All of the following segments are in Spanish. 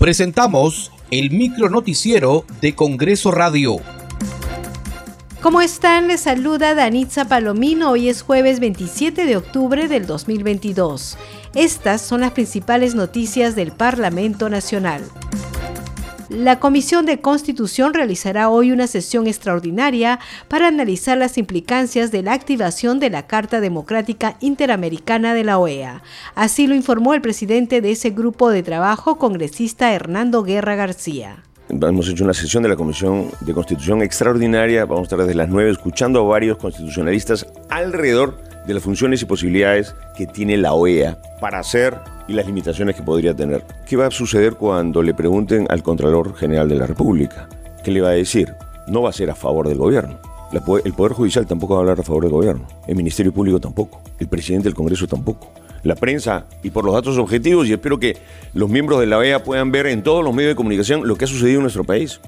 Presentamos el micro noticiero de Congreso Radio. ¿Cómo están? Les saluda Danitza Palomino. Hoy es jueves 27 de octubre del 2022. Estas son las principales noticias del Parlamento Nacional. La Comisión de Constitución realizará hoy una sesión extraordinaria para analizar las implicancias de la activación de la Carta Democrática Interamericana de la OEA. Así lo informó el presidente de ese grupo de trabajo, congresista Hernando Guerra García. Hemos hecho una sesión de la Comisión de Constitución extraordinaria. Vamos a estar desde las 9 escuchando a varios constitucionalistas alrededor de las funciones y posibilidades que tiene la OEA para hacer y las limitaciones que podría tener. ¿Qué va a suceder cuando le pregunten al Contralor General de la República? ¿Qué le va a decir? No va a ser a favor del gobierno. El Poder Judicial tampoco va a hablar a favor del gobierno. El Ministerio Público tampoco. El presidente del Congreso tampoco. La prensa y por los datos objetivos y espero que los miembros de la OEA puedan ver en todos los medios de comunicación lo que ha sucedido en nuestro país.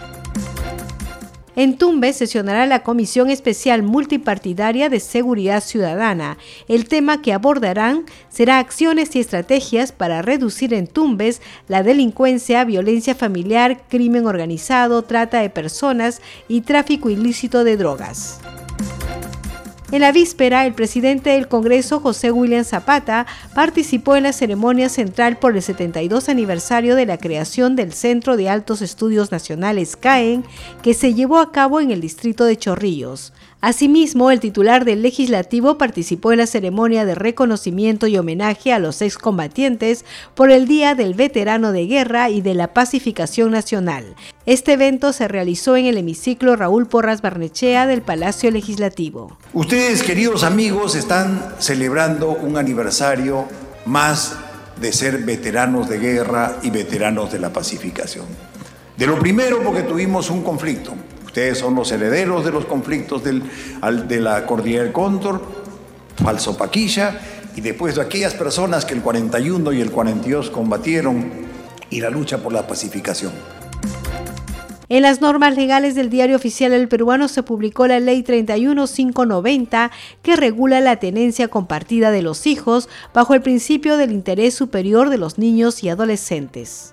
En Tumbes sesionará la Comisión Especial Multipartidaria de Seguridad Ciudadana. El tema que abordarán será acciones y estrategias para reducir en Tumbes la delincuencia, violencia familiar, crimen organizado, trata de personas y tráfico ilícito de drogas. En la víspera, el presidente del Congreso, José William Zapata, participó en la ceremonia central por el 72 aniversario de la creación del Centro de Altos Estudios Nacionales CAEN, que se llevó a cabo en el distrito de Chorrillos. Asimismo, el titular del legislativo participó en la ceremonia de reconocimiento y homenaje a los excombatientes por el Día del Veterano de Guerra y de la Pacificación Nacional. Este evento se realizó en el hemiciclo Raúl Porras Barnechea del Palacio Legislativo. Ustedes, queridos amigos, están celebrando un aniversario más de ser veteranos de guerra y veteranos de la pacificación. De lo primero porque tuvimos un conflicto, Ustedes son los herederos de los conflictos del, de la Cordillera del Cóndor, Falso Paquilla, y después de aquellas personas que el 41 y el 42 combatieron y la lucha por la pacificación. En las normas legales del Diario Oficial del Peruano se publicó la Ley 31590 que regula la tenencia compartida de los hijos bajo el principio del interés superior de los niños y adolescentes.